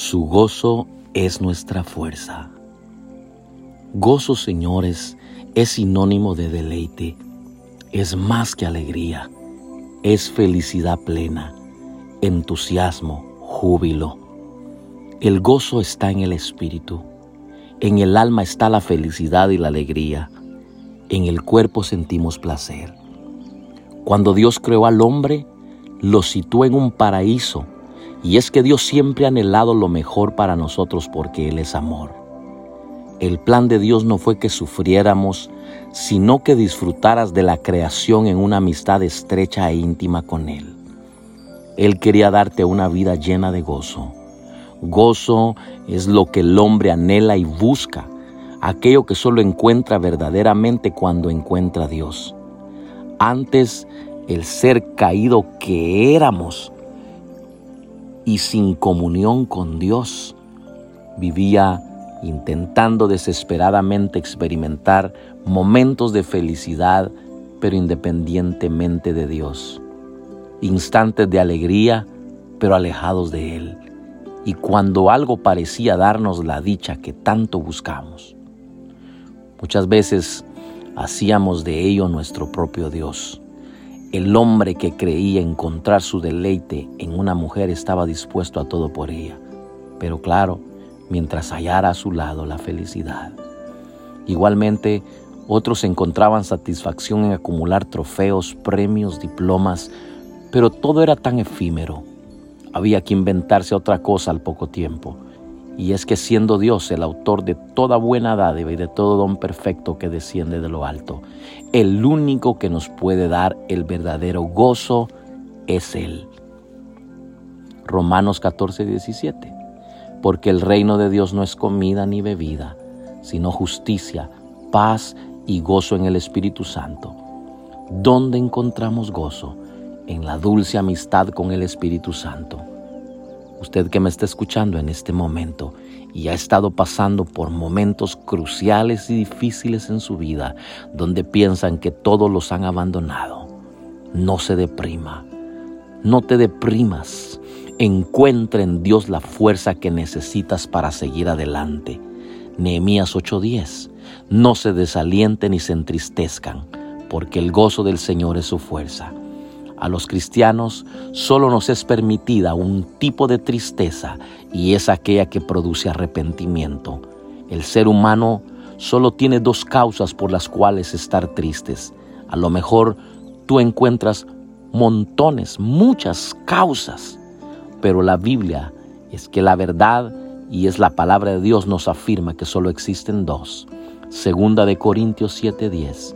Su gozo es nuestra fuerza. Gozo, señores, es sinónimo de deleite, es más que alegría, es felicidad plena, entusiasmo, júbilo. El gozo está en el espíritu, en el alma está la felicidad y la alegría, en el cuerpo sentimos placer. Cuando Dios creó al hombre, lo situó en un paraíso, y es que Dios siempre ha anhelado lo mejor para nosotros porque Él es amor. El plan de Dios no fue que sufriéramos, sino que disfrutaras de la creación en una amistad estrecha e íntima con Él. Él quería darte una vida llena de gozo. Gozo es lo que el hombre anhela y busca, aquello que solo encuentra verdaderamente cuando encuentra a Dios. Antes, el ser caído que éramos y sin comunión con Dios, vivía intentando desesperadamente experimentar momentos de felicidad, pero independientemente de Dios. Instantes de alegría, pero alejados de Él. Y cuando algo parecía darnos la dicha que tanto buscamos. Muchas veces hacíamos de ello nuestro propio Dios. El hombre que creía encontrar su deleite en una mujer estaba dispuesto a todo por ella. Pero claro, mientras hallara a su lado la felicidad. Igualmente, otros encontraban satisfacción en acumular trofeos, premios, diplomas, pero todo era tan efímero. Había que inventarse otra cosa al poco tiempo. Y es que siendo Dios el autor de toda buena dádiva y de todo don perfecto que desciende de lo alto, el único que nos puede dar el verdadero gozo es Él. Romanos 14, 17 porque el reino de Dios no es comida ni bebida, sino justicia, paz y gozo en el Espíritu Santo. ¿Dónde encontramos gozo? En la dulce amistad con el Espíritu Santo. Usted que me está escuchando en este momento y ha estado pasando por momentos cruciales y difíciles en su vida, donde piensan que todos los han abandonado, no se deprima, no te deprimas Encuentra en Dios la fuerza que necesitas para seguir adelante. Nehemías 8:10. No se desalienten ni se entristezcan, porque el gozo del Señor es su fuerza. A los cristianos solo nos es permitida un tipo de tristeza y es aquella que produce arrepentimiento. El ser humano solo tiene dos causas por las cuales estar tristes. A lo mejor tú encuentras montones, muchas causas pero la Biblia es que la verdad y es la palabra de Dios nos afirma que solo existen dos. Segunda de Corintios 7:10.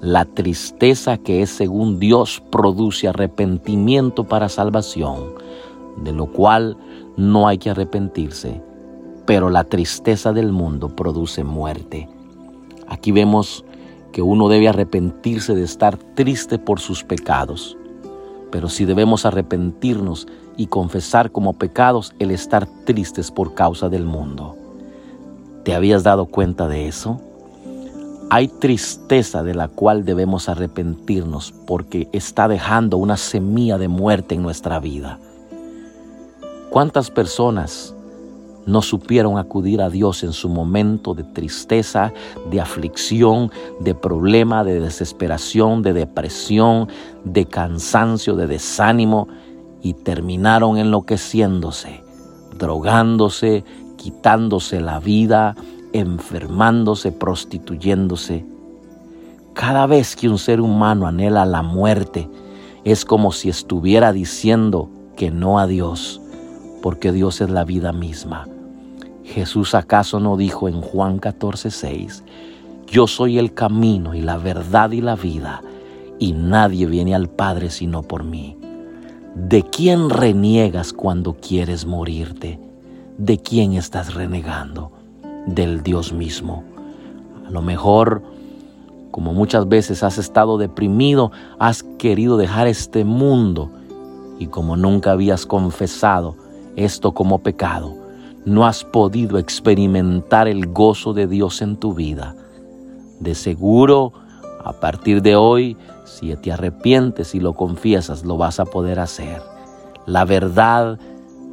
La tristeza que es según Dios produce arrepentimiento para salvación, de lo cual no hay que arrepentirse, pero la tristeza del mundo produce muerte. Aquí vemos que uno debe arrepentirse de estar triste por sus pecados, pero si debemos arrepentirnos y confesar como pecados el estar tristes por causa del mundo. ¿Te habías dado cuenta de eso? Hay tristeza de la cual debemos arrepentirnos porque está dejando una semilla de muerte en nuestra vida. ¿Cuántas personas no supieron acudir a Dios en su momento de tristeza, de aflicción, de problema, de desesperación, de depresión, de cansancio, de desánimo? y terminaron enloqueciéndose, drogándose, quitándose la vida, enfermándose, prostituyéndose. Cada vez que un ser humano anhela la muerte, es como si estuviera diciendo que no a Dios, porque Dios es la vida misma. Jesús acaso no dijo en Juan 14:6, yo soy el camino y la verdad y la vida, y nadie viene al Padre sino por mí. ¿De quién reniegas cuando quieres morirte? ¿De quién estás renegando? Del Dios mismo. A lo mejor, como muchas veces has estado deprimido, has querido dejar este mundo y como nunca habías confesado esto como pecado, no has podido experimentar el gozo de Dios en tu vida. De seguro, a partir de hoy, si te arrepientes y lo confiesas, lo vas a poder hacer. La verdad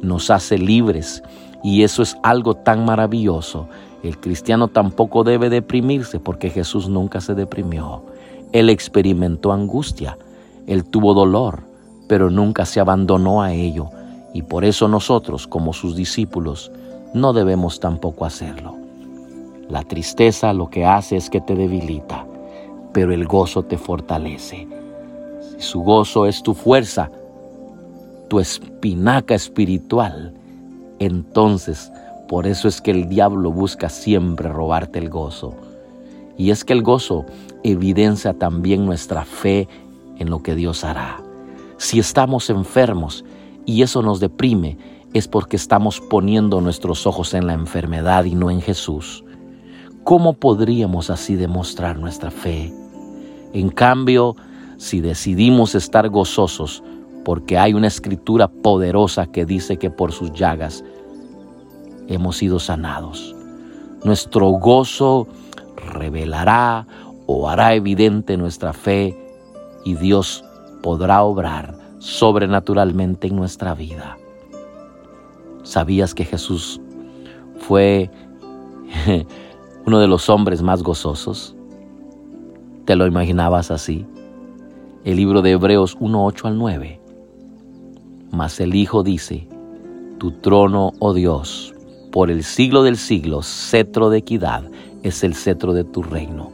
nos hace libres Y eso es algo tan maravilloso. El cristiano tampoco debe deprimirse porque Jesús nunca se deprimió. Él experimentó angustia, él tuvo dolor, pero nunca se abandonó a ello. Y por eso nosotros, como sus discípulos, no debemos tampoco hacerlo. La tristeza lo que hace es que te debilita, pero el gozo te fortalece. Si su gozo es tu fuerza, tu espinaca espiritual, entonces por eso es que el diablo busca siempre robarte el gozo. Y es que el gozo evidencia también nuestra fe en lo que Dios hará. Si estamos enfermos y eso nos deprime, es porque estamos poniendo nuestros ojos en la enfermedad y no en Jesús. ¿Cómo podríamos así demostrar nuestra fe? En cambio, si decidimos estar gozosos, porque hay una escritura poderosa que dice que por sus llagas hemos sido sanados. Nuestro gozo revelará o hará evidente nuestra fe y Dios podrá obrar sobrenaturalmente en nuestra vida. ¿Sabías que Jesús fue uno de los hombres más gozosos? ¿Te lo imaginabas así? El libro de Hebreos 1, 8 al 9. Mas el Hijo dice, Tu trono, oh Dios, por el siglo del siglo, cetro de equidad es el cetro de tu reino.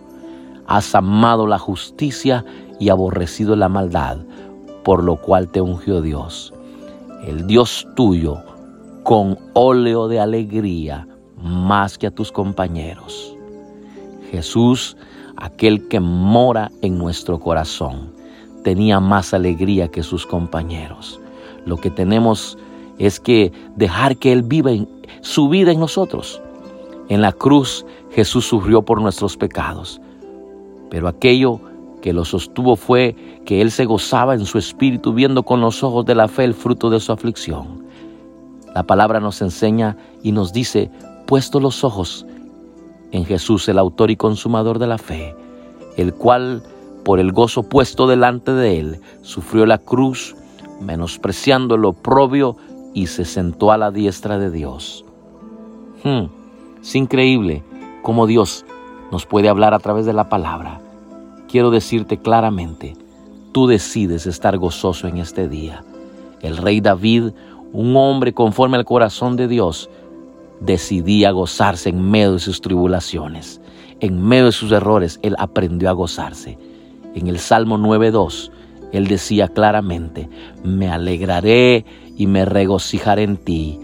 Has amado la justicia y aborrecido la maldad, por lo cual te ungió Dios, el Dios tuyo, con óleo de alegría más que a tus compañeros. Jesús, aquel que mora en nuestro corazón, tenía más alegría que sus compañeros. Lo que tenemos es que dejar que Él viva su vida en nosotros. En la cruz Jesús sufrió por nuestros pecados, pero aquello que lo sostuvo fue que Él se gozaba en su espíritu viendo con los ojos de la fe el fruto de su aflicción. La palabra nos enseña y nos dice, puesto los ojos en Jesús, el autor y consumador de la fe, el cual, por el gozo puesto delante de Él, sufrió la cruz, menospreciando lo oprobio y se sentó a la diestra de Dios. Hmm, es increíble cómo Dios nos puede hablar a través de la palabra. Quiero decirte claramente, tú decides estar gozoso en este día. El rey David, un hombre conforme al corazón de Dios, decidía gozarse en medio de sus tribulaciones. En medio de sus errores, él aprendió a gozarse. En el Salmo 9.2, él decía claramente, me alegraré y me regocijaré en ti,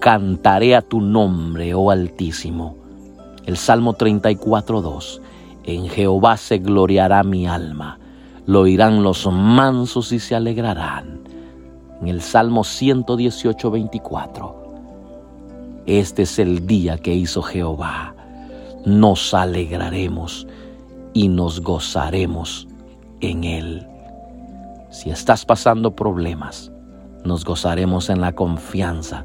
cantaré a tu nombre, oh Altísimo. El Salmo 34.2, en Jehová se gloriará mi alma, lo oirán los mansos y se alegrarán. En el Salmo 118.24, este es el día que hizo Jehová, nos alegraremos y nos gozaremos en él. Si estás pasando problemas, nos gozaremos en la confianza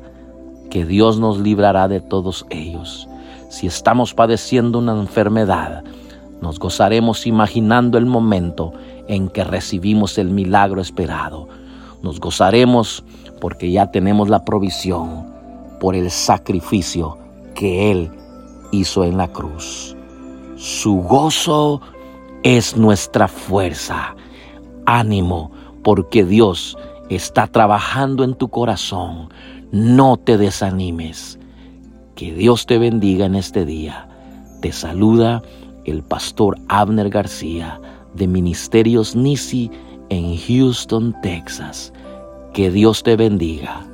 que Dios nos librará de todos ellos. Si estamos padeciendo una enfermedad, nos gozaremos imaginando el momento en que recibimos el milagro esperado. Nos gozaremos porque ya tenemos la provisión por el sacrificio que Él hizo en la cruz. Su gozo es nuestra fuerza. Ánimo, porque Dios está trabajando en tu corazón. No te desanimes. Que Dios te bendiga en este día. Te saluda el pastor Abner García de Ministerios Nisi en Houston, Texas. Que Dios te bendiga.